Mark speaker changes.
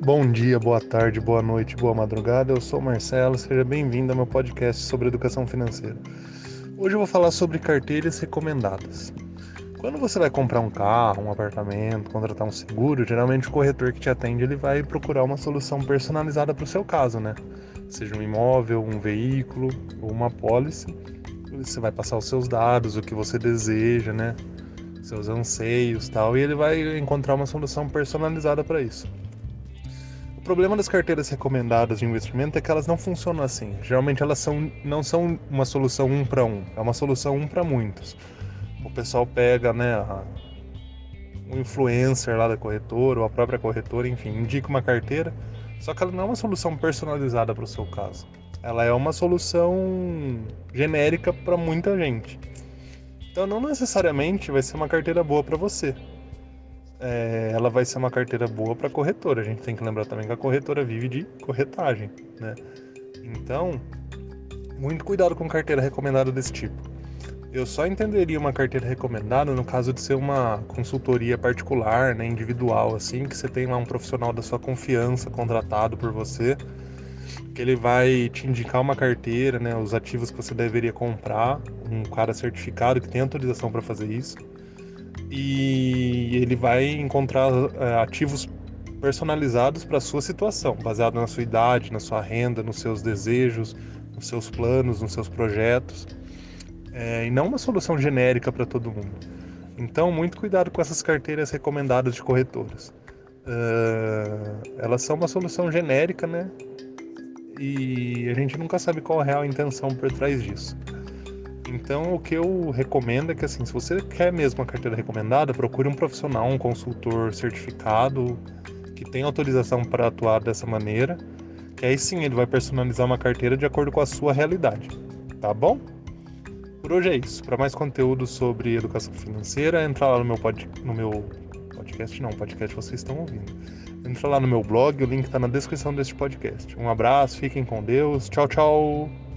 Speaker 1: Bom dia, boa tarde, boa noite, boa madrugada. Eu sou o Marcelo, seja bem-vindo ao meu podcast sobre educação financeira. Hoje eu vou falar sobre carteiras recomendadas. Quando você vai comprar um carro, um apartamento, contratar um seguro, geralmente o corretor que te atende ele vai procurar uma solução personalizada para o seu caso, né? Seja um imóvel, um veículo ou uma pólice. Você vai passar os seus dados, o que você deseja, né? Seus anseios, tal, e ele vai encontrar uma solução personalizada para isso problema das carteiras recomendadas de investimento é que elas não funcionam assim. Geralmente elas são, não são uma solução um para um, é uma solução um para muitos. O pessoal pega, né, a, um influencer lá da corretora ou a própria corretora, enfim, indica uma carteira, só que ela não é uma solução personalizada para o seu caso. Ela é uma solução genérica para muita gente. Então não necessariamente vai ser uma carteira boa para você é, ela vai ser uma carteira boa para corretora. A gente tem que lembrar também que a corretora vive de corretagem, né? Então, muito cuidado com carteira recomendada desse tipo. Eu só entenderia uma carteira recomendada no caso de ser uma consultoria particular, né, individual, assim, que você tem lá um profissional da sua confiança contratado por você, que ele vai te indicar uma carteira, né, os ativos que você deveria comprar, um cara certificado que tem autorização para fazer isso e ele vai encontrar é, ativos personalizados para a sua situação, baseado na sua idade, na sua renda, nos seus desejos, nos seus planos, nos seus projetos, é, e não uma solução genérica para todo mundo. Então, muito cuidado com essas carteiras recomendadas de corretoras. Uh, elas são uma solução genérica, né? E a gente nunca sabe qual a real intenção por trás disso. Então, o que eu recomendo é que, assim, se você quer mesmo uma carteira recomendada, procure um profissional, um consultor certificado que tem autorização para atuar dessa maneira, que aí sim ele vai personalizar uma carteira de acordo com a sua realidade, tá bom? Por hoje é isso. Para mais conteúdo sobre educação financeira, entra lá no meu, pod... no meu podcast, não, podcast vocês estão ouvindo. Entra lá no meu blog, o link está na descrição deste podcast. Um abraço, fiquem com Deus, tchau, tchau!